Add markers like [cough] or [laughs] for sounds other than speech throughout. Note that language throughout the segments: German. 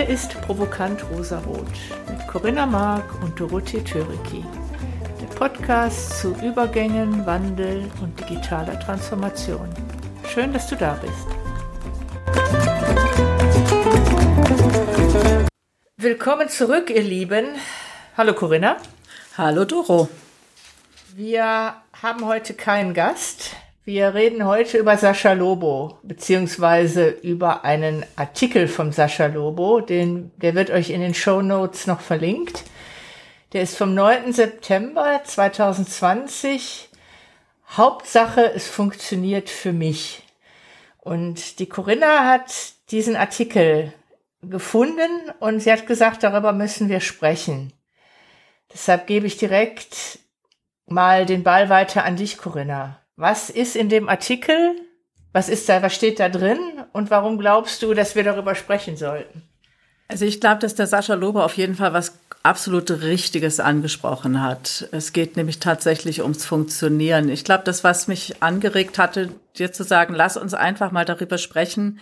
Hier ist Provokant Rosarot mit Corinna Mark und Dorothee Töriki. Der Podcast zu Übergängen, Wandel und digitaler Transformation. Schön, dass du da bist. Willkommen zurück, ihr Lieben. Hallo Corinna. Hallo Doro. Wir haben heute keinen Gast. Wir reden heute über Sascha Lobo, beziehungsweise über einen Artikel von Sascha Lobo, den, der wird euch in den Show Notes noch verlinkt. Der ist vom 9. September 2020. Hauptsache, es funktioniert für mich. Und die Corinna hat diesen Artikel gefunden und sie hat gesagt, darüber müssen wir sprechen. Deshalb gebe ich direkt mal den Ball weiter an dich, Corinna. Was ist in dem Artikel? Was ist da, was steht da drin? Und warum glaubst du, dass wir darüber sprechen sollten? Also ich glaube, dass der Sascha Lobe auf jeden Fall was absolut Richtiges angesprochen hat. Es geht nämlich tatsächlich ums Funktionieren. Ich glaube, das, was mich angeregt hatte, dir zu sagen, lass uns einfach mal darüber sprechen,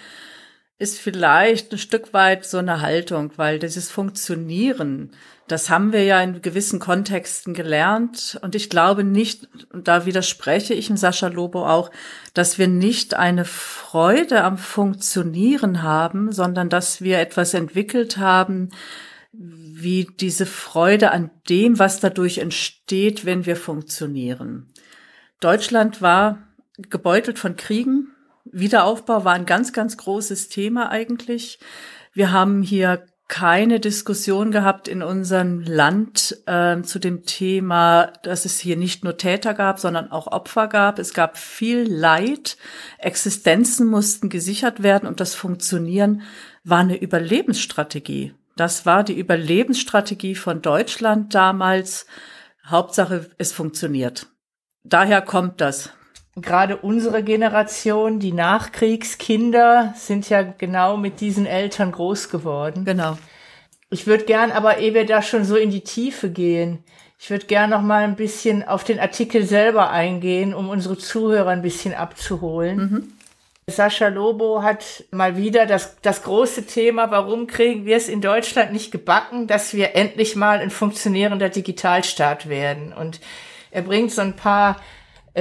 ist vielleicht ein Stück weit so eine Haltung, weil dieses Funktionieren, das haben wir ja in gewissen Kontexten gelernt. Und ich glaube nicht, da widerspreche ich dem Sascha Lobo auch, dass wir nicht eine Freude am Funktionieren haben, sondern dass wir etwas entwickelt haben, wie diese Freude an dem, was dadurch entsteht, wenn wir funktionieren. Deutschland war gebeutelt von Kriegen, Wiederaufbau war ein ganz, ganz großes Thema eigentlich. Wir haben hier keine Diskussion gehabt in unserem Land äh, zu dem Thema, dass es hier nicht nur Täter gab, sondern auch Opfer gab. Es gab viel Leid. Existenzen mussten gesichert werden und das Funktionieren war eine Überlebensstrategie. Das war die Überlebensstrategie von Deutschland damals. Hauptsache, es funktioniert. Daher kommt das gerade unsere Generation, die Nachkriegskinder, sind ja genau mit diesen Eltern groß geworden. Genau. Ich würde gern, aber ehe wir da schon so in die Tiefe gehen, ich würde gern noch mal ein bisschen auf den Artikel selber eingehen, um unsere Zuhörer ein bisschen abzuholen. Mhm. Sascha Lobo hat mal wieder das, das große Thema, warum kriegen wir es in Deutschland nicht gebacken, dass wir endlich mal ein funktionierender Digitalstaat werden. Und er bringt so ein paar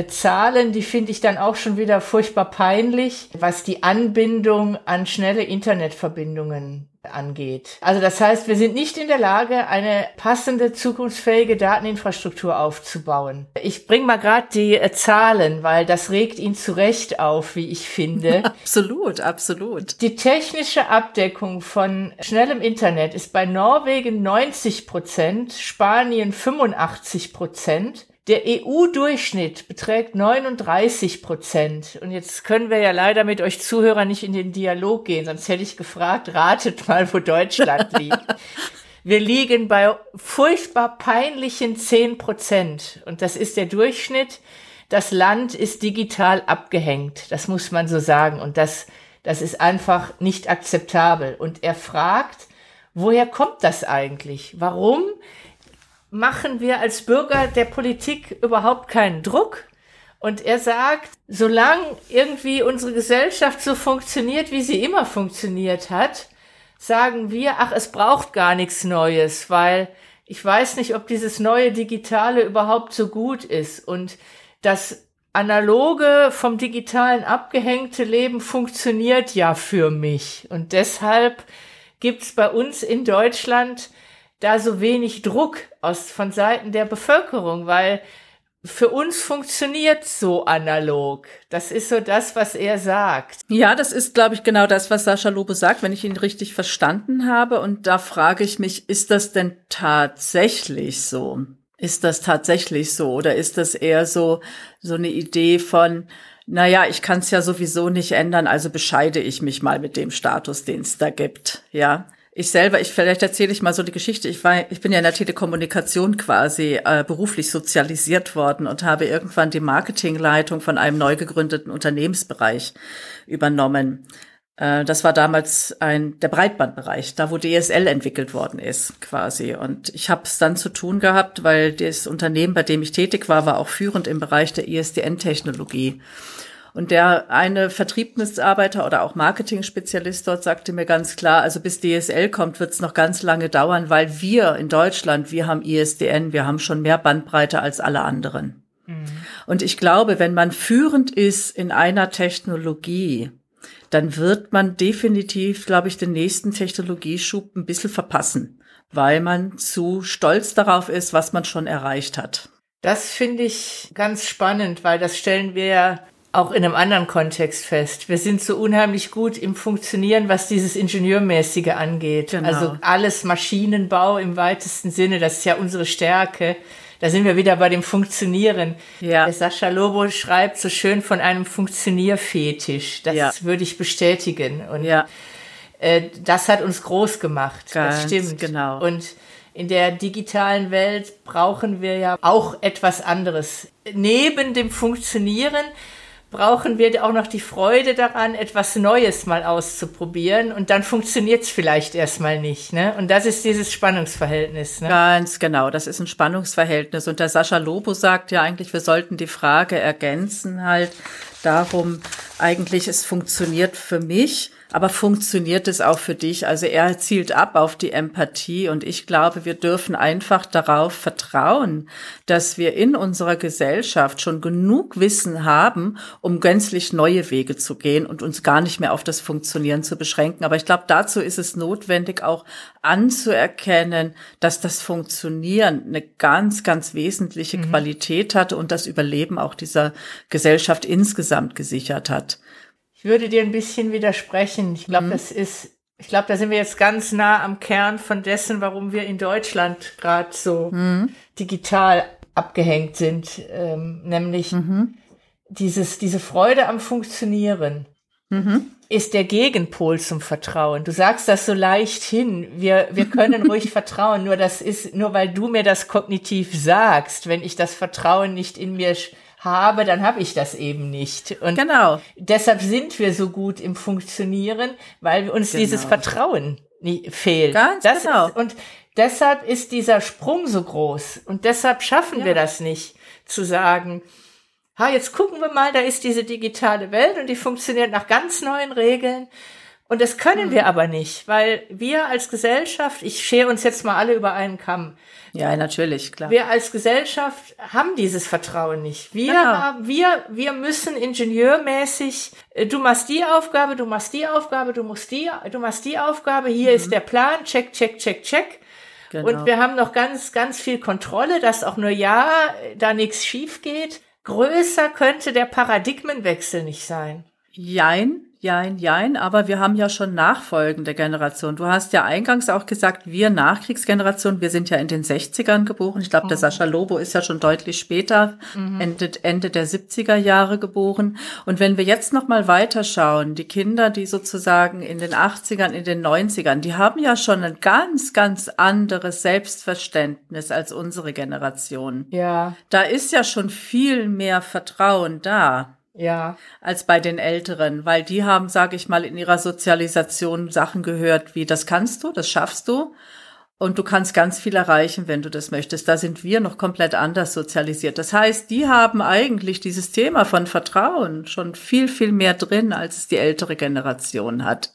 Zahlen, die finde ich dann auch schon wieder furchtbar peinlich, was die Anbindung an schnelle Internetverbindungen angeht. Also das heißt, wir sind nicht in der Lage, eine passende, zukunftsfähige Dateninfrastruktur aufzubauen. Ich bringe mal gerade die äh, Zahlen, weil das regt ihn zu Recht auf, wie ich finde. [laughs] absolut, absolut. Die technische Abdeckung von schnellem Internet ist bei Norwegen 90 Prozent, Spanien 85 Prozent, der EU-Durchschnitt beträgt 39 Prozent. Und jetzt können wir ja leider mit euch Zuhörern nicht in den Dialog gehen, sonst hätte ich gefragt, ratet mal, wo Deutschland [laughs] liegt. Wir liegen bei furchtbar peinlichen 10 Prozent. Und das ist der Durchschnitt. Das Land ist digital abgehängt. Das muss man so sagen. Und das, das ist einfach nicht akzeptabel. Und er fragt, woher kommt das eigentlich? Warum machen wir als Bürger der Politik überhaupt keinen Druck. Und er sagt, solange irgendwie unsere Gesellschaft so funktioniert, wie sie immer funktioniert hat, sagen wir, ach, es braucht gar nichts Neues, weil ich weiß nicht, ob dieses neue Digitale überhaupt so gut ist. Und das analoge vom digitalen abgehängte Leben funktioniert ja für mich. Und deshalb gibt's bei uns in Deutschland da so wenig Druck aus von Seiten der Bevölkerung, weil für uns funktioniert so analog. Das ist so das, was er sagt. Ja, das ist, glaube ich, genau das, was Sascha Lobe sagt, wenn ich ihn richtig verstanden habe. Und da frage ich mich, ist das denn tatsächlich so? Ist das tatsächlich so? Oder ist das eher so, so eine Idee von, naja, ich kann es ja sowieso nicht ändern, also bescheide ich mich mal mit dem Status, den es da gibt. Ja, ich selber, ich vielleicht erzähle ich mal so die Geschichte. Ich war, ich bin ja in der Telekommunikation quasi äh, beruflich sozialisiert worden und habe irgendwann die Marketingleitung von einem neu gegründeten Unternehmensbereich übernommen. Äh, das war damals ein der Breitbandbereich, da wo DSL entwickelt worden ist, quasi. Und ich habe es dann zu tun gehabt, weil das Unternehmen, bei dem ich tätig war, war auch führend im Bereich der ISDN-Technologie. Und der eine Vertriebsarbeiter oder auch Marketing-Spezialist dort sagte mir ganz klar, also bis DSL kommt, wird es noch ganz lange dauern, weil wir in Deutschland, wir haben ISDN, wir haben schon mehr Bandbreite als alle anderen. Mhm. Und ich glaube, wenn man führend ist in einer Technologie, dann wird man definitiv, glaube ich, den nächsten Technologieschub ein bisschen verpassen, weil man zu stolz darauf ist, was man schon erreicht hat. Das finde ich ganz spannend, weil das stellen wir auch in einem anderen Kontext fest. Wir sind so unheimlich gut im Funktionieren, was dieses Ingenieurmäßige angeht. Genau. Also alles Maschinenbau im weitesten Sinne, das ist ja unsere Stärke. Da sind wir wieder bei dem Funktionieren. Ja. Der Sascha Lobo schreibt so schön von einem Funktionierfetisch. Das ja. würde ich bestätigen. Und ja. äh, das hat uns groß gemacht. Ganz das stimmt. Genau. Und in der digitalen Welt brauchen wir ja auch etwas anderes. Neben dem Funktionieren brauchen wir auch noch die Freude daran, etwas Neues mal auszuprobieren und dann funktioniert es vielleicht erstmal nicht. Ne? Und das ist dieses Spannungsverhältnis. Ne? Ganz genau, das ist ein Spannungsverhältnis. Und der Sascha Lobo sagt ja eigentlich, wir sollten die Frage ergänzen halt darum, eigentlich es funktioniert für mich, aber funktioniert es auch für dich? Also er zielt ab auf die Empathie und ich glaube, wir dürfen einfach darauf vertrauen, dass wir in unserer Gesellschaft schon genug Wissen haben, um gänzlich neue Wege zu gehen und uns gar nicht mehr auf das Funktionieren zu beschränken. Aber ich glaube, dazu ist es notwendig, auch anzuerkennen, dass das Funktionieren eine ganz, ganz wesentliche mhm. Qualität hat und das Überleben auch dieser Gesellschaft insgesamt gesichert hat. Ich würde dir ein bisschen widersprechen. Ich glaube, mhm. das ist, ich glaube, da sind wir jetzt ganz nah am Kern von dessen, warum wir in Deutschland gerade so mhm. digital abgehängt sind, ähm, nämlich mhm. dieses, diese Freude am Funktionieren. Mhm. ist der Gegenpol zum Vertrauen. Du sagst das so leicht hin. Wir, wir können [laughs] ruhig vertrauen. Nur das ist, nur weil du mir das kognitiv sagst, wenn ich das Vertrauen nicht in mir habe, dann habe ich das eben nicht. Und genau. deshalb sind wir so gut im Funktionieren, weil uns genau. dieses Vertrauen nie, fehlt. Ganz das genau. Ist, und deshalb ist dieser Sprung so groß. Und deshalb schaffen ja. wir das nicht, zu sagen, ha, jetzt gucken wir mal, da ist diese digitale Welt und die funktioniert nach ganz neuen Regeln. Und das können mhm. wir aber nicht, weil wir als Gesellschaft, ich schere uns jetzt mal alle über einen Kamm. Ja, natürlich, klar. Wir als Gesellschaft haben dieses Vertrauen nicht. Wir, genau. wir, wir müssen ingenieurmäßig, äh, du machst die Aufgabe, du machst die Aufgabe, du musst die, du machst die Aufgabe, hier mhm. ist der Plan, check, check, check, check. Genau. Und wir haben noch ganz, ganz viel Kontrolle, dass auch nur ja, da nichts schief geht. Größer könnte der Paradigmenwechsel nicht sein. Jein, Jein, jein, aber wir haben ja schon nachfolgende Generationen. Du hast ja eingangs auch gesagt, wir Nachkriegsgeneration, wir sind ja in den 60ern geboren. Ich glaube, mhm. der Sascha Lobo ist ja schon deutlich später, mhm. Ende, Ende der 70er Jahre geboren. Und wenn wir jetzt noch mal weiterschauen, die Kinder, die sozusagen in den 80ern, in den 90ern, die haben ja schon ein ganz, ganz anderes Selbstverständnis als unsere Generation. Ja. Da ist ja schon viel mehr Vertrauen da. Ja. Als bei den Älteren, weil die haben, sage ich mal, in ihrer Sozialisation Sachen gehört wie, das kannst du, das schaffst du und du kannst ganz viel erreichen, wenn du das möchtest. Da sind wir noch komplett anders sozialisiert. Das heißt, die haben eigentlich dieses Thema von Vertrauen schon viel, viel mehr drin, als es die ältere Generation hat.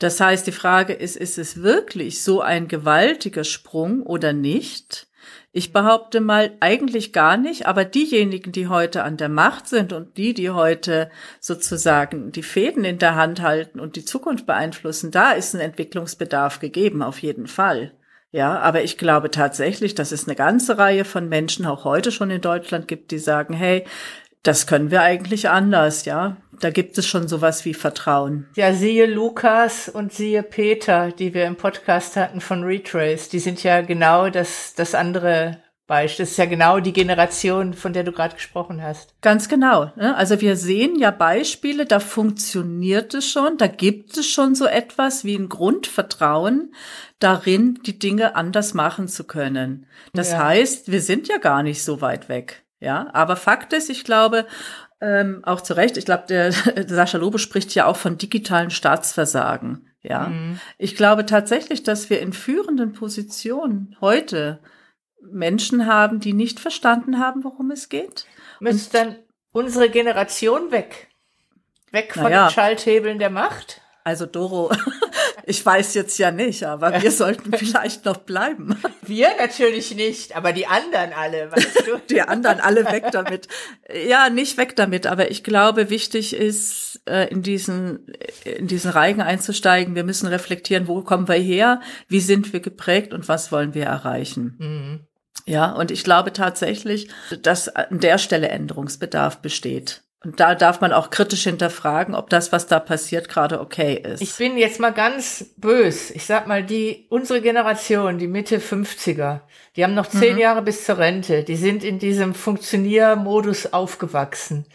Das heißt, die Frage ist, ist es wirklich so ein gewaltiger Sprung oder nicht? Ich behaupte mal eigentlich gar nicht, aber diejenigen, die heute an der Macht sind und die, die heute sozusagen die Fäden in der Hand halten und die Zukunft beeinflussen, da ist ein Entwicklungsbedarf gegeben, auf jeden Fall. Ja, aber ich glaube tatsächlich, dass es eine ganze Reihe von Menschen auch heute schon in Deutschland gibt, die sagen, hey, das können wir eigentlich anders, ja. Da gibt es schon sowas wie Vertrauen. Ja, siehe Lukas und siehe Peter, die wir im Podcast hatten von Retrace. Die sind ja genau das, das andere Beispiel. Das ist ja genau die Generation, von der du gerade gesprochen hast. Ganz genau. Ne? Also wir sehen ja Beispiele, da funktioniert es schon, da gibt es schon so etwas wie ein Grundvertrauen darin, die Dinge anders machen zu können. Das ja. heißt, wir sind ja gar nicht so weit weg. Ja, aber Fakt ist, ich glaube, ähm, auch zu Recht, ich glaube, der, der [laughs] Sascha Lobe spricht ja auch von digitalen Staatsversagen. Ja, mhm. ich glaube tatsächlich, dass wir in führenden Positionen heute Menschen haben, die nicht verstanden haben, worum es geht. Müsste dann unsere Generation weg? Weg von naja. den Schalthebeln der Macht? Also Doro, [laughs] ich weiß jetzt ja nicht, aber wir [laughs] sollten vielleicht noch bleiben. Wir natürlich nicht, aber die anderen alle, weißt du? [laughs] Die anderen alle weg damit. Ja, nicht weg damit, aber ich glaube, wichtig ist, äh, in diesen, in diesen Reigen einzusteigen. Wir müssen reflektieren, wo kommen wir her, wie sind wir geprägt und was wollen wir erreichen. Mhm. Ja, und ich glaube tatsächlich, dass an der Stelle Änderungsbedarf besteht. Und da darf man auch kritisch hinterfragen, ob das, was da passiert, gerade okay ist. Ich bin jetzt mal ganz bös. Ich sag mal, die, unsere Generation, die Mitte 50er, die haben noch zehn mhm. Jahre bis zur Rente. Die sind in diesem Funktioniermodus aufgewachsen.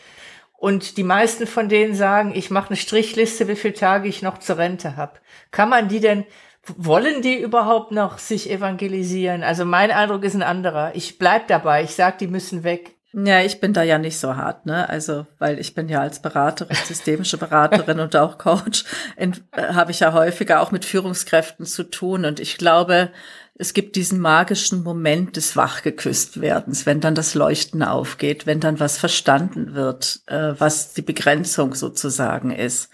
Und die meisten von denen sagen, ich mache eine Strichliste, wie viele Tage ich noch zur Rente habe. Kann man die denn, wollen die überhaupt noch sich evangelisieren? Also mein Eindruck ist ein anderer. Ich bleib dabei. Ich sag, die müssen weg. Ja, ich bin da ja nicht so hart, ne? Also, weil ich bin ja als Beraterin, systemische Beraterin und auch Coach, äh, habe ich ja häufiger auch mit Führungskräften zu tun. Und ich glaube, es gibt diesen magischen Moment des Wachgeküsst-Werdens, wenn dann das Leuchten aufgeht, wenn dann was verstanden wird, äh, was die Begrenzung sozusagen ist.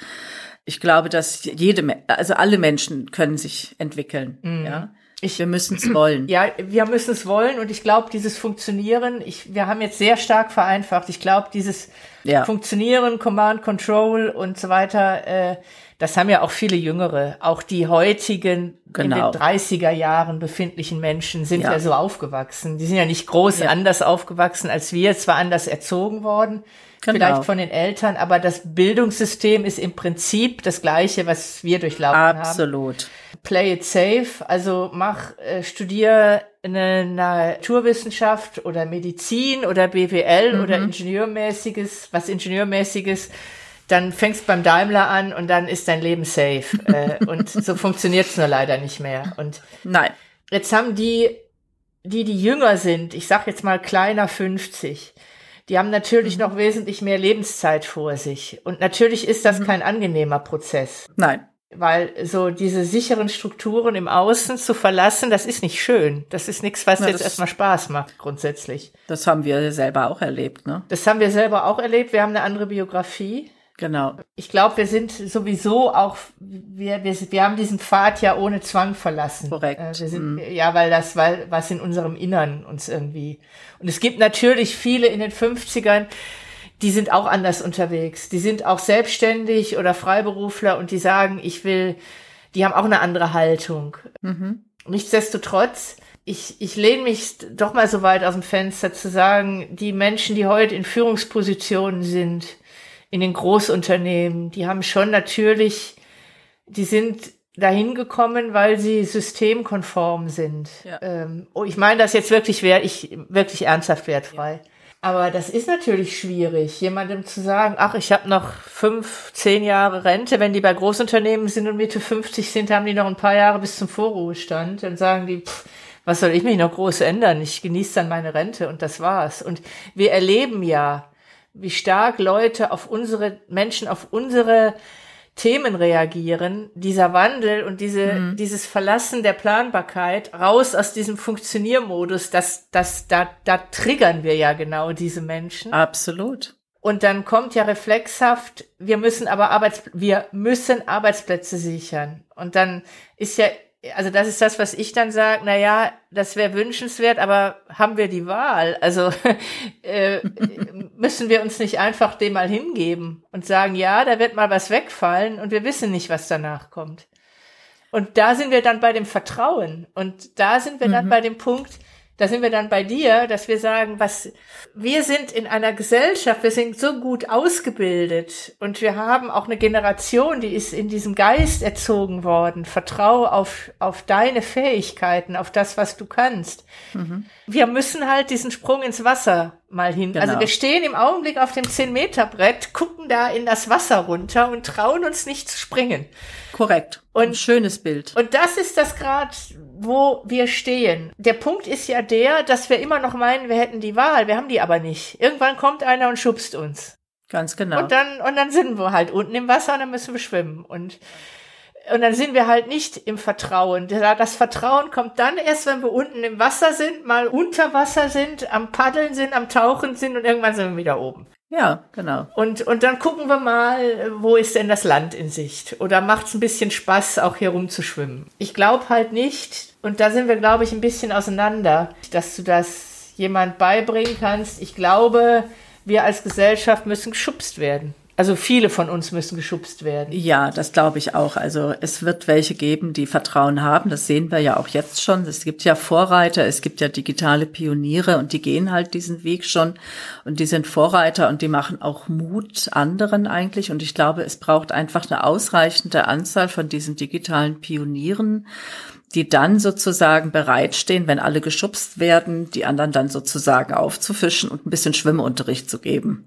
Ich glaube, dass jede, also alle Menschen können sich entwickeln, mhm. ja. Ich, wir müssen es wollen. Ja, wir müssen es wollen und ich glaube, dieses Funktionieren, ich, wir haben jetzt sehr stark vereinfacht. Ich glaube, dieses ja. Funktionieren, Command, Control und so weiter, äh, das haben ja auch viele Jüngere. Auch die heutigen genau. in den 30er Jahren befindlichen Menschen sind ja. ja so aufgewachsen. Die sind ja nicht groß ja. anders aufgewachsen als wir, zwar anders erzogen worden, genau. vielleicht von den Eltern, aber das Bildungssystem ist im Prinzip das gleiche, was wir durchlaufen Absolut. haben. Absolut play it safe, also mach, äh, studier eine Naturwissenschaft oder Medizin oder BWL mhm. oder Ingenieurmäßiges, was Ingenieurmäßiges, dann fängst beim Daimler an und dann ist dein Leben safe. [laughs] äh, und so funktioniert's nur leider nicht mehr. Und nein. Jetzt haben die, die, die jünger sind, ich sag jetzt mal kleiner 50, die haben natürlich mhm. noch wesentlich mehr Lebenszeit vor sich. Und natürlich ist das mhm. kein angenehmer Prozess. Nein. Weil so diese sicheren Strukturen im Außen zu verlassen, das ist nicht schön. Das ist nichts, was Na, jetzt erstmal Spaß macht, grundsätzlich. Das haben wir selber auch erlebt, ne? Das haben wir selber auch erlebt. Wir haben eine andere Biografie. Genau. Ich glaube, wir sind sowieso auch, wir, wir, wir haben diesen Pfad ja ohne Zwang verlassen. Korrekt. Äh, wir sind, mm. Ja, weil das, weil was in unserem Innern uns irgendwie. Und es gibt natürlich viele in den 50ern, die sind auch anders unterwegs. Die sind auch selbstständig oder Freiberufler und die sagen, ich will, die haben auch eine andere Haltung. Mhm. Nichtsdestotrotz, ich, ich lehne mich doch mal so weit aus dem Fenster zu sagen, die Menschen, die heute in Führungspositionen sind, in den Großunternehmen, die haben schon natürlich, die sind dahin gekommen, weil sie systemkonform sind. Ja. Ähm, oh, ich meine das jetzt wirklich wert, ich wirklich ernsthaft wertfrei. Ja. Aber das ist natürlich schwierig, jemandem zu sagen, ach, ich habe noch fünf, zehn Jahre Rente. Wenn die bei Großunternehmen sind und Mitte 50 sind, haben die noch ein paar Jahre bis zum Vorruhestand. Dann sagen die, pff, was soll ich mich noch groß ändern? Ich genieße dann meine Rente und das war's. Und wir erleben ja, wie stark Leute auf unsere, Menschen auf unsere Themen reagieren, dieser Wandel und diese, mhm. dieses Verlassen der Planbarkeit raus aus diesem Funktioniermodus, das, das, da, da triggern wir ja genau diese Menschen. Absolut. Und dann kommt ja reflexhaft, wir müssen aber Arbeits, wir müssen Arbeitsplätze sichern. Und dann ist ja also das ist das, was ich dann sage, na ja, das wäre wünschenswert, aber haben wir die Wahl? Also [laughs] äh, müssen wir uns nicht einfach dem mal hingeben und sagen, ja, da wird mal was wegfallen und wir wissen nicht, was danach kommt. Und da sind wir dann bei dem Vertrauen und da sind wir mhm. dann bei dem Punkt, da sind wir dann bei dir, dass wir sagen, was, wir sind in einer Gesellschaft, wir sind so gut ausgebildet und wir haben auch eine Generation, die ist in diesem Geist erzogen worden. Vertraue auf, auf deine Fähigkeiten, auf das, was du kannst. Mhm. Wir müssen halt diesen Sprung ins Wasser mal hin. Also genau. Also wir stehen im Augenblick auf dem 10-Meter-Brett, gucken da in das Wasser runter und trauen uns nicht zu springen. Korrekt. Und ein schönes Bild. Und das ist das Grad, wo wir stehen. Der Punkt ist ja der, dass wir immer noch meinen, wir hätten die Wahl. Wir haben die aber nicht. Irgendwann kommt einer und schubst uns. Ganz genau. Und dann, und dann sind wir halt unten im Wasser und dann müssen wir schwimmen. Und und dann sind wir halt nicht im Vertrauen. Das Vertrauen kommt dann erst, wenn wir unten im Wasser sind, mal unter Wasser sind, am Paddeln sind, am Tauchen sind und irgendwann sind wir wieder oben. Ja, genau. Und, und dann gucken wir mal, wo ist denn das Land in Sicht? Oder macht es ein bisschen Spaß, auch hier rumzuschwimmen? Ich glaube halt nicht, und da sind wir, glaube ich, ein bisschen auseinander, dass du das jemand beibringen kannst. Ich glaube, wir als Gesellschaft müssen geschubst werden. Also viele von uns müssen geschubst werden. Ja, das glaube ich auch. Also es wird welche geben, die Vertrauen haben. Das sehen wir ja auch jetzt schon. Es gibt ja Vorreiter, es gibt ja digitale Pioniere und die gehen halt diesen Weg schon und die sind Vorreiter und die machen auch Mut anderen eigentlich. Und ich glaube, es braucht einfach eine ausreichende Anzahl von diesen digitalen Pionieren, die dann sozusagen bereitstehen, wenn alle geschubst werden, die anderen dann sozusagen aufzufischen und ein bisschen Schwimmunterricht zu geben.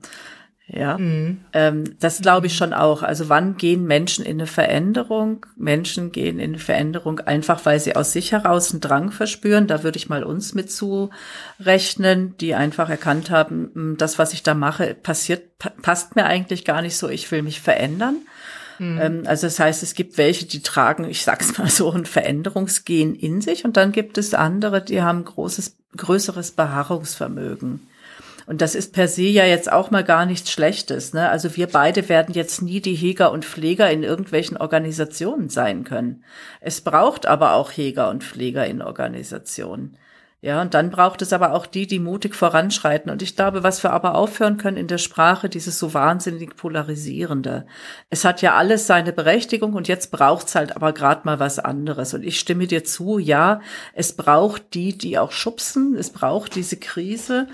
Ja, mhm. ähm, das glaube ich schon auch. Also wann gehen Menschen in eine Veränderung? Menschen gehen in eine Veränderung einfach, weil sie aus sich heraus einen Drang verspüren. Da würde ich mal uns mit zurechnen, die einfach erkannt haben, hm, das, was ich da mache, passiert, passt mir eigentlich gar nicht so. Ich will mich verändern. Mhm. Also das heißt, es gibt welche, die tragen, ich sag's mal so, ein Veränderungsgen in sich und dann gibt es andere, die haben großes, größeres Beharrungsvermögen. Und das ist per se ja jetzt auch mal gar nichts Schlechtes. Ne? Also wir beide werden jetzt nie die Heger und Pfleger in irgendwelchen Organisationen sein können. Es braucht aber auch Heger und Pfleger in Organisationen. Ja, und dann braucht es aber auch die, die mutig voranschreiten. Und ich glaube, was wir aber aufhören können in der Sprache, dieses so wahnsinnig polarisierende. Es hat ja alles seine Berechtigung und jetzt braucht's halt aber gerade mal was anderes. Und ich stimme dir zu, ja, es braucht die, die auch schubsen. Es braucht diese Krise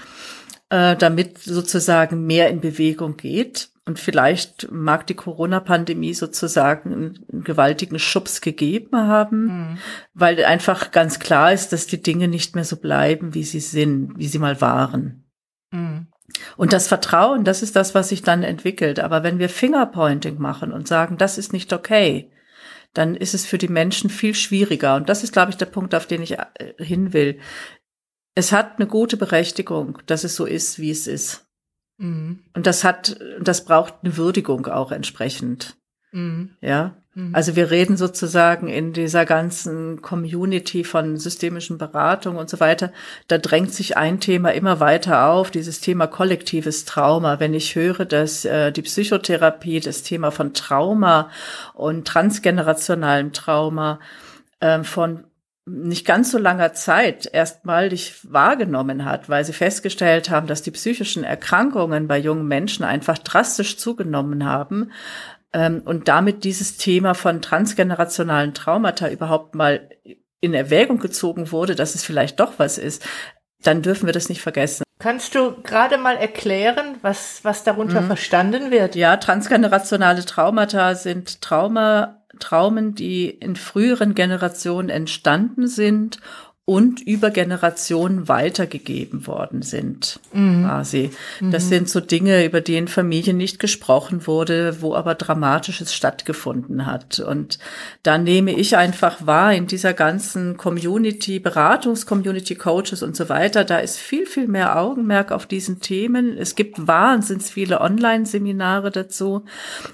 äh, damit sozusagen mehr in Bewegung geht. Und vielleicht mag die Corona-Pandemie sozusagen einen, einen, gewaltigen Schubs gegeben haben, mhm. weil einfach ganz klar ist, dass die Dinge nicht mehr so bleiben, wie sie sind, wie sie mal waren. Mhm. Und das Vertrauen, das ist das, was sich dann entwickelt. Aber wenn wir Fingerpointing machen und sagen, das ist nicht okay, dann ist es für die Menschen viel schwieriger. Und das ist, glaube ich, der Punkt, auf den ich äh, hin will es hat eine gute Berechtigung, dass es so ist, wie es ist. Mhm. Und das hat, das braucht eine Würdigung auch entsprechend. Mhm. Ja. Mhm. Also wir reden sozusagen in dieser ganzen Community von systemischen Beratungen und so weiter, da drängt sich ein Thema immer weiter auf, dieses Thema kollektives Trauma. Wenn ich höre, dass äh, die Psychotherapie das Thema von Trauma und transgenerationalem Trauma äh, von nicht ganz so langer Zeit erstmalig wahrgenommen hat, weil sie festgestellt haben, dass die psychischen Erkrankungen bei jungen Menschen einfach drastisch zugenommen haben ähm, und damit dieses Thema von transgenerationalen Traumata überhaupt mal in Erwägung gezogen wurde, dass es vielleicht doch was ist, dann dürfen wir das nicht vergessen. Kannst du gerade mal erklären, was, was darunter mhm. verstanden wird? Ja, transgenerationale Traumata sind Trauma, Traumen, die in früheren Generationen entstanden sind und über Generationen weitergegeben worden sind, mhm. quasi. Das mhm. sind so Dinge, über die in Familien nicht gesprochen wurde, wo aber Dramatisches stattgefunden hat. Und da nehme ich einfach wahr, in dieser ganzen Community, Beratungs-Community, Coaches und so weiter, da ist viel, viel mehr Augenmerk auf diesen Themen. Es gibt wahnsinnig viele Online-Seminare dazu.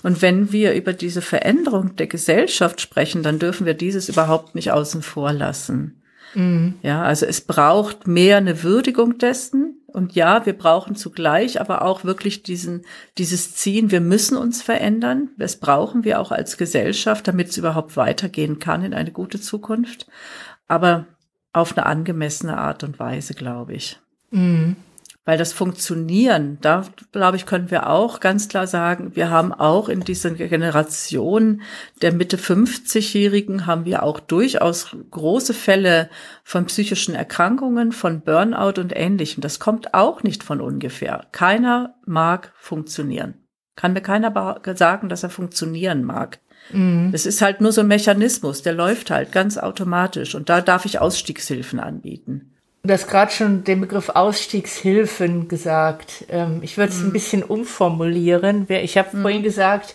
Und wenn wir über diese Veränderung der Gesellschaft sprechen, dann dürfen wir dieses überhaupt nicht außen vor lassen. Mhm. Ja, also es braucht mehr eine Würdigung dessen. Und ja, wir brauchen zugleich aber auch wirklich diesen, dieses Ziehen, wir müssen uns verändern. Das brauchen wir auch als Gesellschaft, damit es überhaupt weitergehen kann in eine gute Zukunft. Aber auf eine angemessene Art und Weise, glaube ich. Mhm. Weil das Funktionieren, da glaube ich, können wir auch ganz klar sagen, wir haben auch in dieser Generation der Mitte 50-Jährigen haben wir auch durchaus große Fälle von psychischen Erkrankungen, von Burnout und ähnlichem. Das kommt auch nicht von ungefähr. Keiner mag funktionieren. Kann mir keiner sagen, dass er funktionieren mag. Mhm. Es ist halt nur so ein Mechanismus, der läuft halt ganz automatisch und da darf ich Ausstiegshilfen anbieten. Du hast gerade schon den Begriff Ausstiegshilfen gesagt. Ähm, ich würde es mhm. ein bisschen umformulieren. Ich habe mhm. vorhin gesagt,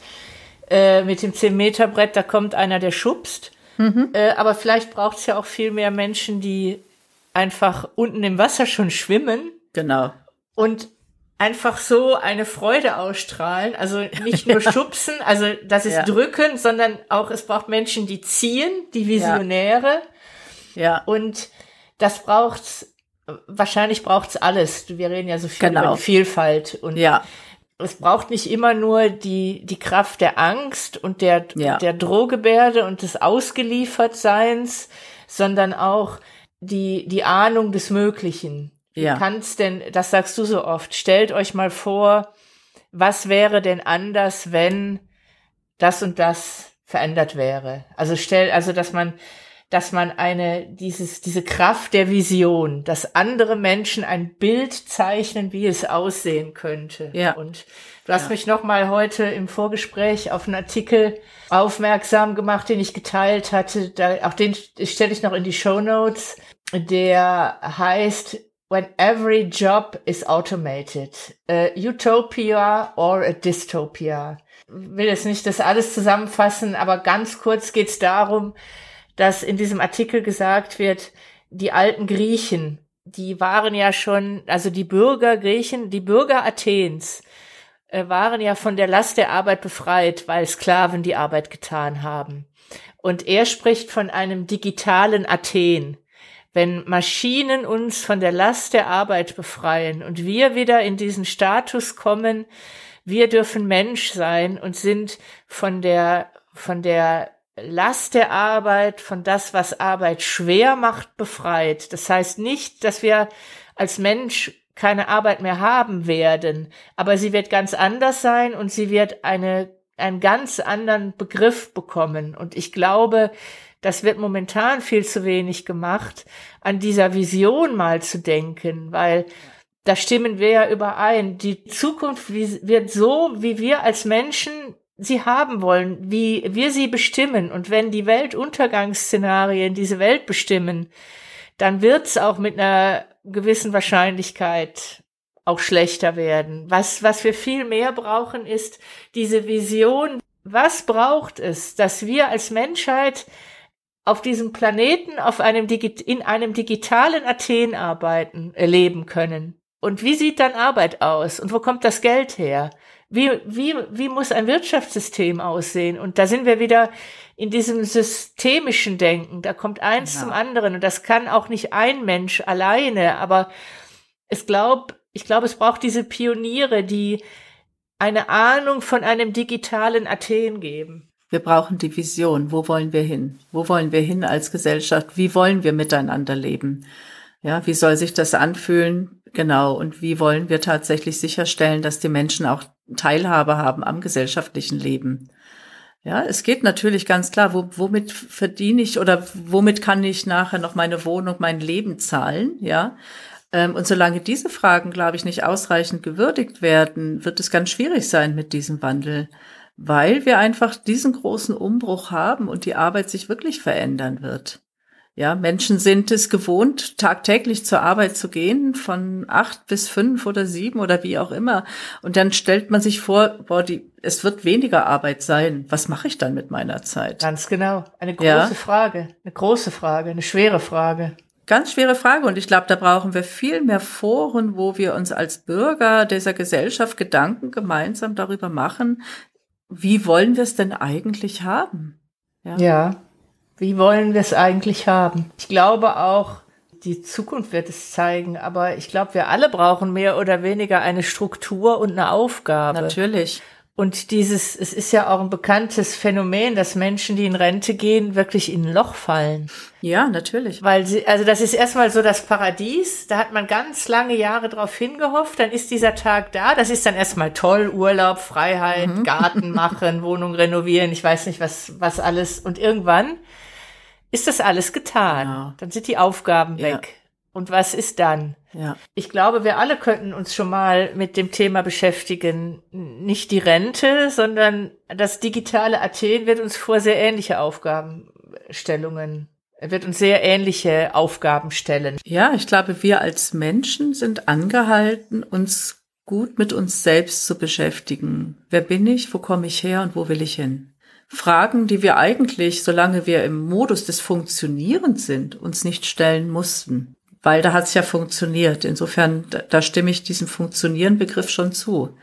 äh, mit dem 10-Meter-Brett, da kommt einer, der schubst. Mhm. Äh, aber vielleicht braucht es ja auch viel mehr Menschen, die einfach unten im Wasser schon schwimmen. Genau. Und einfach so eine Freude ausstrahlen. Also nicht nur [laughs] [laughs] schubsen, also das ist ja. drücken, sondern auch es braucht Menschen, die ziehen, die Visionäre. Ja. ja. Und das braucht's, wahrscheinlich braucht's alles. Wir reden ja so viel genau. über Vielfalt und ja. es braucht nicht immer nur die, die Kraft der Angst und der, ja. der Drohgebärde und des Ausgeliefertseins, sondern auch die, die Ahnung des Möglichen. Ja. Wie kann's denn, das sagst du so oft, stellt euch mal vor, was wäre denn anders, wenn das und das verändert wäre? Also stell, also dass man, dass man eine, dieses, diese Kraft der Vision, dass andere Menschen ein Bild zeichnen, wie es aussehen könnte. Ja. Und du hast ja. mich nochmal heute im Vorgespräch auf einen Artikel aufmerksam gemacht, den ich geteilt hatte. Da, auch den stelle ich noch in die Show Notes. Der heißt when every job is automated. A utopia or a dystopia. will jetzt nicht das alles zusammenfassen, aber ganz kurz geht es darum, dass in diesem Artikel gesagt wird, die alten Griechen, die waren ja schon, also die Bürger Griechen, die Bürger Athens äh, waren ja von der Last der Arbeit befreit, weil Sklaven die Arbeit getan haben. Und er spricht von einem digitalen Athen wenn Maschinen uns von der Last der Arbeit befreien und wir wieder in diesen Status kommen, wir dürfen Mensch sein und sind von der, von der Last der Arbeit, von das, was Arbeit schwer macht, befreit. Das heißt nicht, dass wir als Mensch keine Arbeit mehr haben werden, aber sie wird ganz anders sein und sie wird eine, einen ganz anderen Begriff bekommen. Und ich glaube, das wird momentan viel zu wenig gemacht, an dieser Vision mal zu denken, weil da stimmen wir ja überein. Die Zukunft wird so, wie wir als Menschen sie haben wollen, wie wir sie bestimmen. Und wenn die Weltuntergangsszenarien diese Welt bestimmen, dann wird's auch mit einer gewissen Wahrscheinlichkeit auch schlechter werden. Was, was wir viel mehr brauchen, ist diese Vision. Was braucht es, dass wir als Menschheit auf diesem Planeten auf einem in einem digitalen Athen arbeiten, erleben können. Und wie sieht dann Arbeit aus? Und wo kommt das Geld her? Wie, wie, wie muss ein Wirtschaftssystem aussehen? Und da sind wir wieder in diesem systemischen Denken. Da kommt eins genau. zum anderen. Und das kann auch nicht ein Mensch alleine. Aber es glaub, ich glaube, es braucht diese Pioniere, die eine Ahnung von einem digitalen Athen geben. Wir brauchen die Vision. Wo wollen wir hin? Wo wollen wir hin als Gesellschaft? Wie wollen wir miteinander leben? Ja, wie soll sich das anfühlen? Genau. Und wie wollen wir tatsächlich sicherstellen, dass die Menschen auch Teilhabe haben am gesellschaftlichen Leben? Ja, es geht natürlich ganz klar, wo, womit verdiene ich oder womit kann ich nachher noch meine Wohnung, mein Leben zahlen? Ja. Ähm, und solange diese Fragen, glaube ich, nicht ausreichend gewürdigt werden, wird es ganz schwierig sein mit diesem Wandel weil wir einfach diesen großen Umbruch haben und die Arbeit sich wirklich verändern wird. Ja, Menschen sind es gewohnt, tagtäglich zur Arbeit zu gehen, von acht bis fünf oder sieben oder wie auch immer. Und dann stellt man sich vor, boah, die, es wird weniger Arbeit sein. Was mache ich dann mit meiner Zeit? Ganz genau. Eine große ja. Frage. Eine große Frage. Eine schwere Frage. Ganz schwere Frage. Und ich glaube, da brauchen wir viel mehr Foren, wo wir uns als Bürger dieser Gesellschaft Gedanken gemeinsam darüber machen, wie wollen wir es denn eigentlich haben? Ja. ja, wie wollen wir es eigentlich haben? Ich glaube auch, die Zukunft wird es zeigen, aber ich glaube, wir alle brauchen mehr oder weniger eine Struktur und eine Aufgabe. Natürlich. Und dieses, es ist ja auch ein bekanntes Phänomen, dass Menschen, die in Rente gehen, wirklich in ein Loch fallen. Ja, natürlich. Weil sie, also das ist erstmal so das Paradies. Da hat man ganz lange Jahre drauf hingehofft. Dann ist dieser Tag da. Das ist dann erstmal toll. Urlaub, Freiheit, mhm. Garten machen, [laughs] Wohnung renovieren. Ich weiß nicht, was, was alles. Und irgendwann ist das alles getan. Ja. Dann sind die Aufgaben ja. weg. Und was ist dann? Ja. Ich glaube, wir alle könnten uns schon mal mit dem Thema beschäftigen. Nicht die Rente, sondern das digitale Athen wird uns vor sehr ähnliche Aufgabenstellungen wird uns sehr ähnliche Aufgaben stellen. Ja, ich glaube, wir als Menschen sind angehalten, uns gut mit uns selbst zu beschäftigen. Wer bin ich? Wo komme ich her und wo will ich hin? Fragen, die wir eigentlich, solange wir im Modus des Funktionierens sind, uns nicht stellen mussten weil da hat es ja funktioniert. Insofern, da, da stimme ich diesem Funktionieren-Begriff schon zu.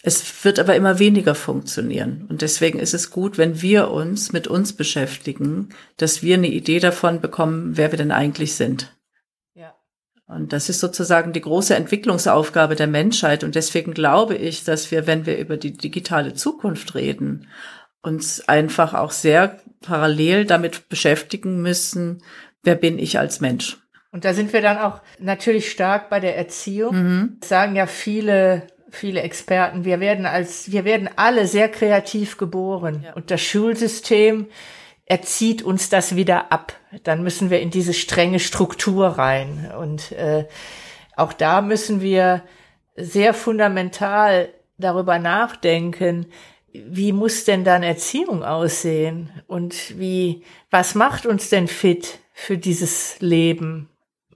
Es wird aber immer weniger funktionieren. Und deswegen ist es gut, wenn wir uns mit uns beschäftigen, dass wir eine Idee davon bekommen, wer wir denn eigentlich sind. Ja. Und das ist sozusagen die große Entwicklungsaufgabe der Menschheit. Und deswegen glaube ich, dass wir, wenn wir über die digitale Zukunft reden, uns einfach auch sehr parallel damit beschäftigen müssen, wer bin ich als Mensch. Und da sind wir dann auch natürlich stark bei der Erziehung. Mhm. Das sagen ja viele, viele Experten. Wir werden als, wir werden alle sehr kreativ geboren. Ja. Und das Schulsystem erzieht uns das wieder ab. Dann müssen wir in diese strenge Struktur rein. Und äh, auch da müssen wir sehr fundamental darüber nachdenken, wie muss denn dann Erziehung aussehen? Und wie, was macht uns denn fit für dieses Leben?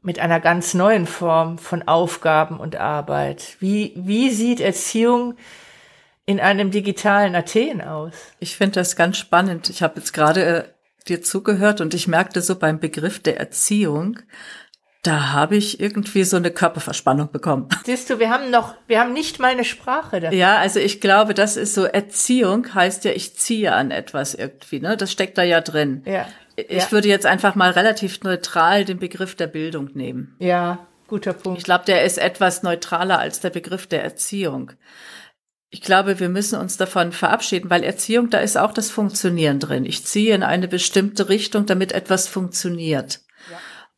mit einer ganz neuen Form von Aufgaben und Arbeit. Wie, wie sieht Erziehung in einem digitalen Athen aus? Ich finde das ganz spannend. Ich habe jetzt gerade äh, dir zugehört und ich merkte so beim Begriff der Erziehung, da habe ich irgendwie so eine Körperverspannung bekommen. [laughs] Siehst du, wir haben noch, wir haben nicht mal eine Sprache dafür. Ja, also ich glaube, das ist so Erziehung heißt ja, ich ziehe an etwas irgendwie, ne? Das steckt da ja drin. Ja. Ich ja. würde jetzt einfach mal relativ neutral den Begriff der Bildung nehmen. Ja, guter Punkt. Ich glaube, der ist etwas neutraler als der Begriff der Erziehung. Ich glaube, wir müssen uns davon verabschieden, weil Erziehung, da ist auch das Funktionieren drin. Ich ziehe in eine bestimmte Richtung, damit etwas funktioniert.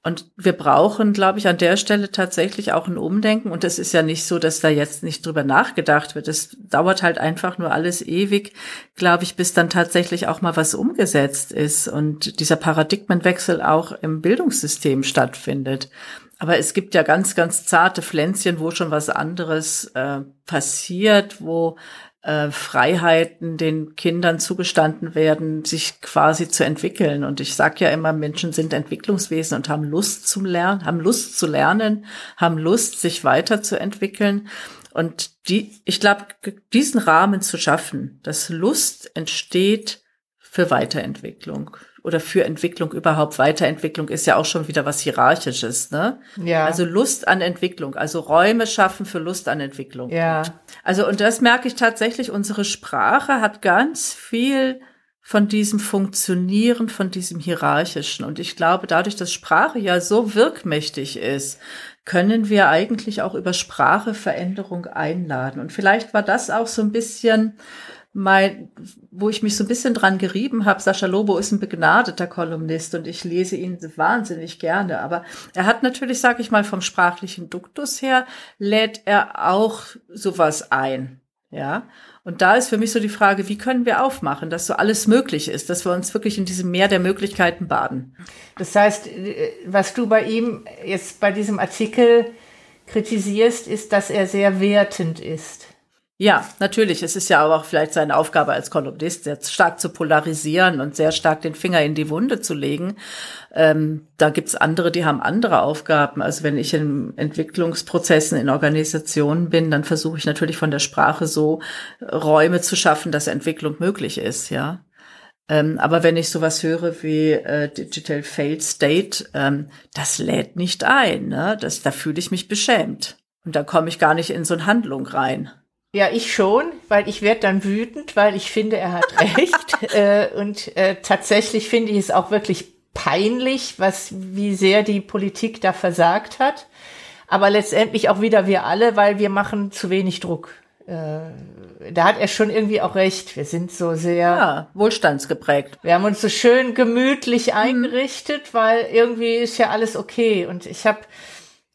Und wir brauchen, glaube ich, an der Stelle tatsächlich auch ein Umdenken. Und es ist ja nicht so, dass da jetzt nicht drüber nachgedacht wird. Es dauert halt einfach nur alles ewig, glaube ich, bis dann tatsächlich auch mal was umgesetzt ist und dieser Paradigmenwechsel auch im Bildungssystem stattfindet. Aber es gibt ja ganz, ganz zarte Pflänzchen, wo schon was anderes äh, passiert, wo äh, Freiheiten den Kindern zugestanden werden, sich quasi zu entwickeln. Und ich sage ja immer, Menschen sind Entwicklungswesen und haben Lust zum Lernen, haben Lust zu lernen, haben Lust, sich weiterzuentwickeln. Und die, ich glaube, diesen Rahmen zu schaffen, dass Lust entsteht für Weiterentwicklung, oder für Entwicklung überhaupt. Weiterentwicklung ist ja auch schon wieder was Hierarchisches, ne? Ja. Also Lust an Entwicklung, also Räume schaffen für Lust an Entwicklung. Ja. Also, und das merke ich tatsächlich, unsere Sprache hat ganz viel von diesem Funktionieren, von diesem Hierarchischen. Und ich glaube, dadurch, dass Sprache ja so wirkmächtig ist, können wir eigentlich auch über Sprache Veränderung einladen. Und vielleicht war das auch so ein bisschen mein, wo ich mich so ein bisschen dran gerieben habe, Sascha Lobo ist ein begnadeter Kolumnist und ich lese ihn wahnsinnig gerne. Aber er hat natürlich, sage ich mal, vom sprachlichen Duktus her, lädt er auch sowas ein. Ja. Und da ist für mich so die Frage, wie können wir aufmachen, dass so alles möglich ist, dass wir uns wirklich in diesem Meer der Möglichkeiten baden. Das heißt, was du bei ihm jetzt bei diesem Artikel kritisierst, ist, dass er sehr wertend ist. Ja, natürlich. Es ist ja aber auch vielleicht seine Aufgabe als Kolumnist, sehr stark zu polarisieren und sehr stark den Finger in die Wunde zu legen. Ähm, da gibt's andere, die haben andere Aufgaben. Also wenn ich in Entwicklungsprozessen in Organisationen bin, dann versuche ich natürlich von der Sprache so Räume zu schaffen, dass Entwicklung möglich ist, ja. Ähm, aber wenn ich sowas höre wie äh, Digital Failed State, ähm, das lädt nicht ein. Ne? Das, da fühle ich mich beschämt. Und da komme ich gar nicht in so eine Handlung rein. Ja, ich schon, weil ich werde dann wütend, weil ich finde, er hat [laughs] recht. äh, und äh, tatsächlich finde ich es auch wirklich peinlich, was wie sehr die Politik da versagt hat. Aber letztendlich auch wieder wir alle, weil wir machen zu wenig Druck. Äh, da hat er schon irgendwie auch recht. Wir sind so sehr ja, wohlstandsgeprägt. Wir haben uns so schön gemütlich mhm. eingerichtet, weil irgendwie ist ja alles okay. Und ich habe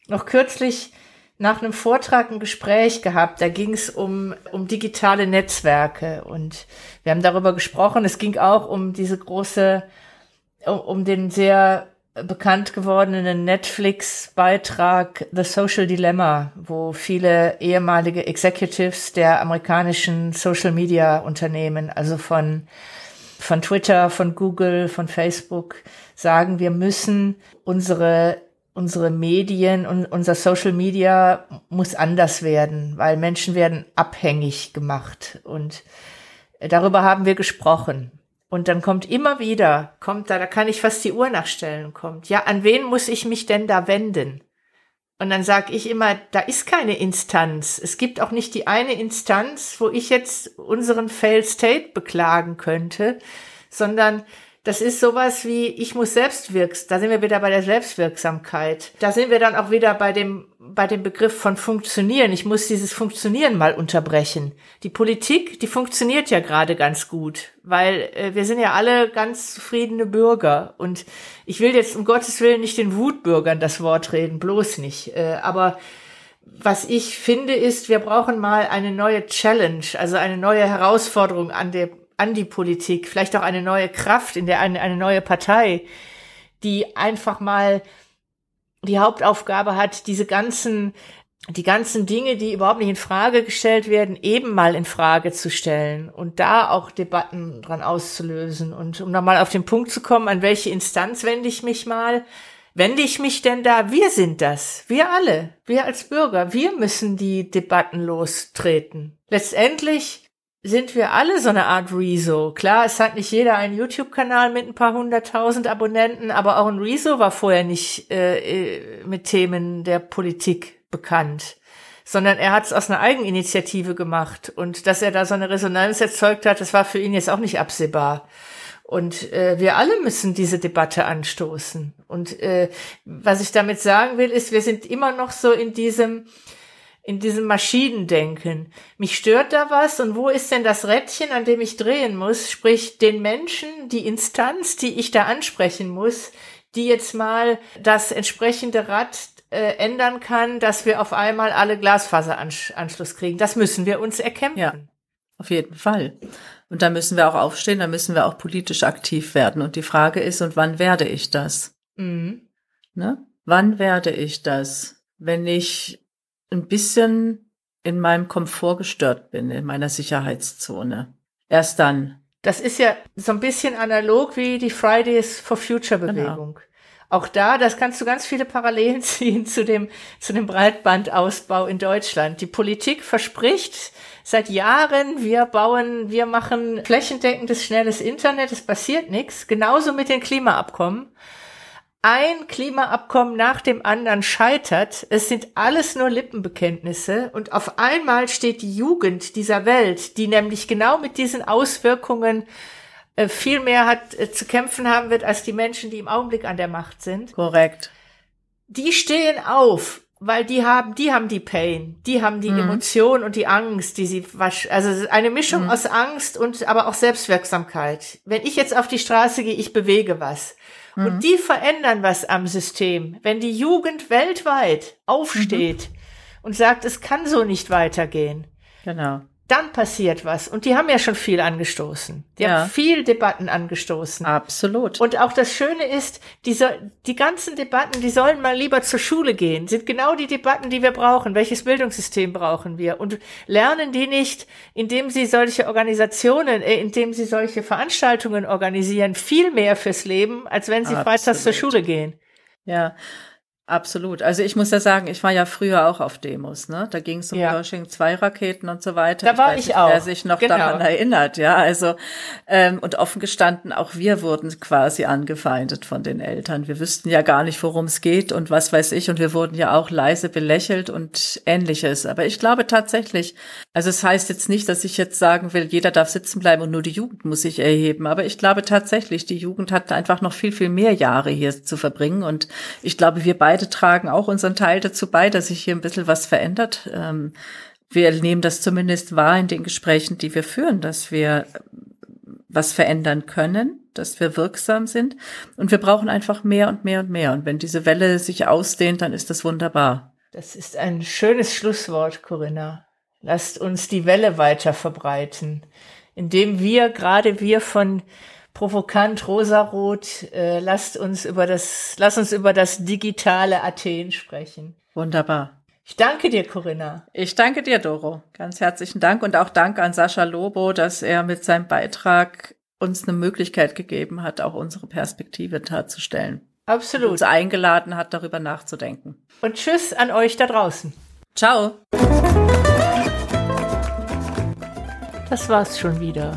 noch kürzlich nach einem Vortrag ein Gespräch gehabt. Da ging es um, um digitale Netzwerke und wir haben darüber gesprochen. Es ging auch um diese große, um, um den sehr bekannt gewordenen Netflix-Beitrag The Social Dilemma, wo viele ehemalige Executives der amerikanischen Social-Media-Unternehmen, also von, von Twitter, von Google, von Facebook, sagen, wir müssen unsere unsere Medien und unser Social Media muss anders werden, weil Menschen werden abhängig gemacht und darüber haben wir gesprochen. Und dann kommt immer wieder, kommt da, da kann ich fast die Uhr nachstellen, kommt, ja, an wen muss ich mich denn da wenden? Und dann sage ich immer, da ist keine Instanz. Es gibt auch nicht die eine Instanz, wo ich jetzt unseren Fail State beklagen könnte, sondern das ist sowas wie, ich muss selbst wirksam, da sind wir wieder bei der Selbstwirksamkeit. Da sind wir dann auch wieder bei dem, bei dem Begriff von funktionieren. Ich muss dieses Funktionieren mal unterbrechen. Die Politik, die funktioniert ja gerade ganz gut, weil äh, wir sind ja alle ganz zufriedene Bürger. Und ich will jetzt um Gottes Willen nicht den Wutbürgern das Wort reden, bloß nicht. Äh, aber was ich finde, ist, wir brauchen mal eine neue Challenge, also eine neue Herausforderung an der an die Politik, vielleicht auch eine neue Kraft, in der eine, eine neue Partei, die einfach mal die Hauptaufgabe hat, diese ganzen die ganzen Dinge, die überhaupt nicht in Frage gestellt werden, eben mal in Frage zu stellen und da auch Debatten dran auszulösen. Und um nochmal auf den Punkt zu kommen, an welche Instanz wende ich mich mal? Wende ich mich denn da? Wir sind das. Wir alle. Wir als Bürger. Wir müssen die Debatten lostreten. Letztendlich sind wir alle so eine Art Rezo. Klar, es hat nicht jeder einen YouTube-Kanal mit ein paar hunderttausend Abonnenten, aber auch ein Rezo war vorher nicht äh, äh mit Themen der Politik bekannt, sondern er hat es aus einer Eigeninitiative gemacht. Und dass er da so eine Resonanz erzeugt hat, das war für ihn jetzt auch nicht absehbar. Und äh, wir alle müssen diese Debatte anstoßen. Und äh, was ich damit sagen will, ist, wir sind immer noch so in diesem in diesem Maschinendenken. Mich stört da was und wo ist denn das Rädchen, an dem ich drehen muss? Sprich, den Menschen, die Instanz, die ich da ansprechen muss, die jetzt mal das entsprechende Rad äh, ändern kann, dass wir auf einmal alle Glasfaseranschluss kriegen. Das müssen wir uns erkämpfen. Ja, auf jeden Fall. Und da müssen wir auch aufstehen, da müssen wir auch politisch aktiv werden. Und die Frage ist, und wann werde ich das? Mhm. Ne? Wann werde ich das? Wenn ich ein bisschen in meinem Komfort gestört bin, in meiner Sicherheitszone. Erst dann. Das ist ja so ein bisschen analog wie die Fridays for Future genau. Bewegung. Genau. Auch da, das kannst du ganz viele Parallelen [laughs] ziehen zu dem, zu dem Breitbandausbau in Deutschland. Die Politik verspricht seit Jahren, wir bauen, wir machen flächendeckendes, schnelles Internet, es passiert nichts. Genauso mit den Klimaabkommen ein Klimaabkommen nach dem anderen scheitert. Es sind alles nur Lippenbekenntnisse und auf einmal steht die Jugend dieser Welt, die nämlich genau mit diesen Auswirkungen äh, viel mehr hat äh, zu kämpfen haben wird als die Menschen, die im Augenblick an der Macht sind. Korrekt. Die stehen auf, weil die haben, die haben die Pain, die haben die mhm. Emotion und die Angst, die sie wasch, also eine Mischung mhm. aus Angst und aber auch Selbstwirksamkeit. Wenn ich jetzt auf die Straße gehe, ich bewege was. Mhm. Und die verändern was am System. Wenn die Jugend weltweit aufsteht mhm. und sagt, es kann so nicht weitergehen. Genau dann passiert was. Und die haben ja schon viel angestoßen. Die ja. haben viel Debatten angestoßen. Absolut. Und auch das Schöne ist, diese, die ganzen Debatten, die sollen mal lieber zur Schule gehen, sind genau die Debatten, die wir brauchen. Welches Bildungssystem brauchen wir? Und lernen die nicht, indem sie solche Organisationen, äh, indem sie solche Veranstaltungen organisieren, viel mehr fürs Leben, als wenn sie Absolut. freitags zur Schule gehen. Ja. Absolut. Also ich muss ja sagen, ich war ja früher auch auf Demos, ne? Da ging es um ja. Pershing 2 Raketen und so weiter. Da war ich, ich nicht, auch. Wer sich noch genau. daran erinnert, ja. Also ähm, und offen gestanden, auch wir wurden quasi angefeindet von den Eltern. Wir wüssten ja gar nicht, worum es geht und was weiß ich. Und wir wurden ja auch leise belächelt und ähnliches. Aber ich glaube tatsächlich, also es heißt jetzt nicht, dass ich jetzt sagen will, jeder darf sitzen bleiben und nur die Jugend muss sich erheben. Aber ich glaube tatsächlich, die Jugend hat einfach noch viel, viel mehr Jahre hier zu verbringen. Und ich glaube, wir beide beide tragen auch unseren Teil dazu bei, dass sich hier ein bisschen was verändert. Ähm, wir nehmen das zumindest wahr in den Gesprächen, die wir führen, dass wir was verändern können, dass wir wirksam sind. Und wir brauchen einfach mehr und mehr und mehr. Und wenn diese Welle sich ausdehnt, dann ist das wunderbar. Das ist ein schönes Schlusswort, Corinna. Lasst uns die Welle weiter verbreiten, indem wir, gerade wir von provokant rosarot. Äh, lasst uns über das, lass uns über das digitale Athen sprechen. Wunderbar. Ich danke dir, Corinna. Ich danke dir, Doro. Ganz herzlichen Dank und auch Dank an Sascha Lobo, dass er mit seinem Beitrag uns eine Möglichkeit gegeben hat, auch unsere Perspektive darzustellen. Absolut. Und uns eingeladen hat, darüber nachzudenken. Und tschüss an euch da draußen. Ciao. Das war's schon wieder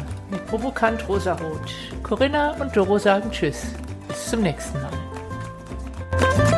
provokant rosarot. Corinna und Doro sagen Tschüss. Bis zum nächsten Mal.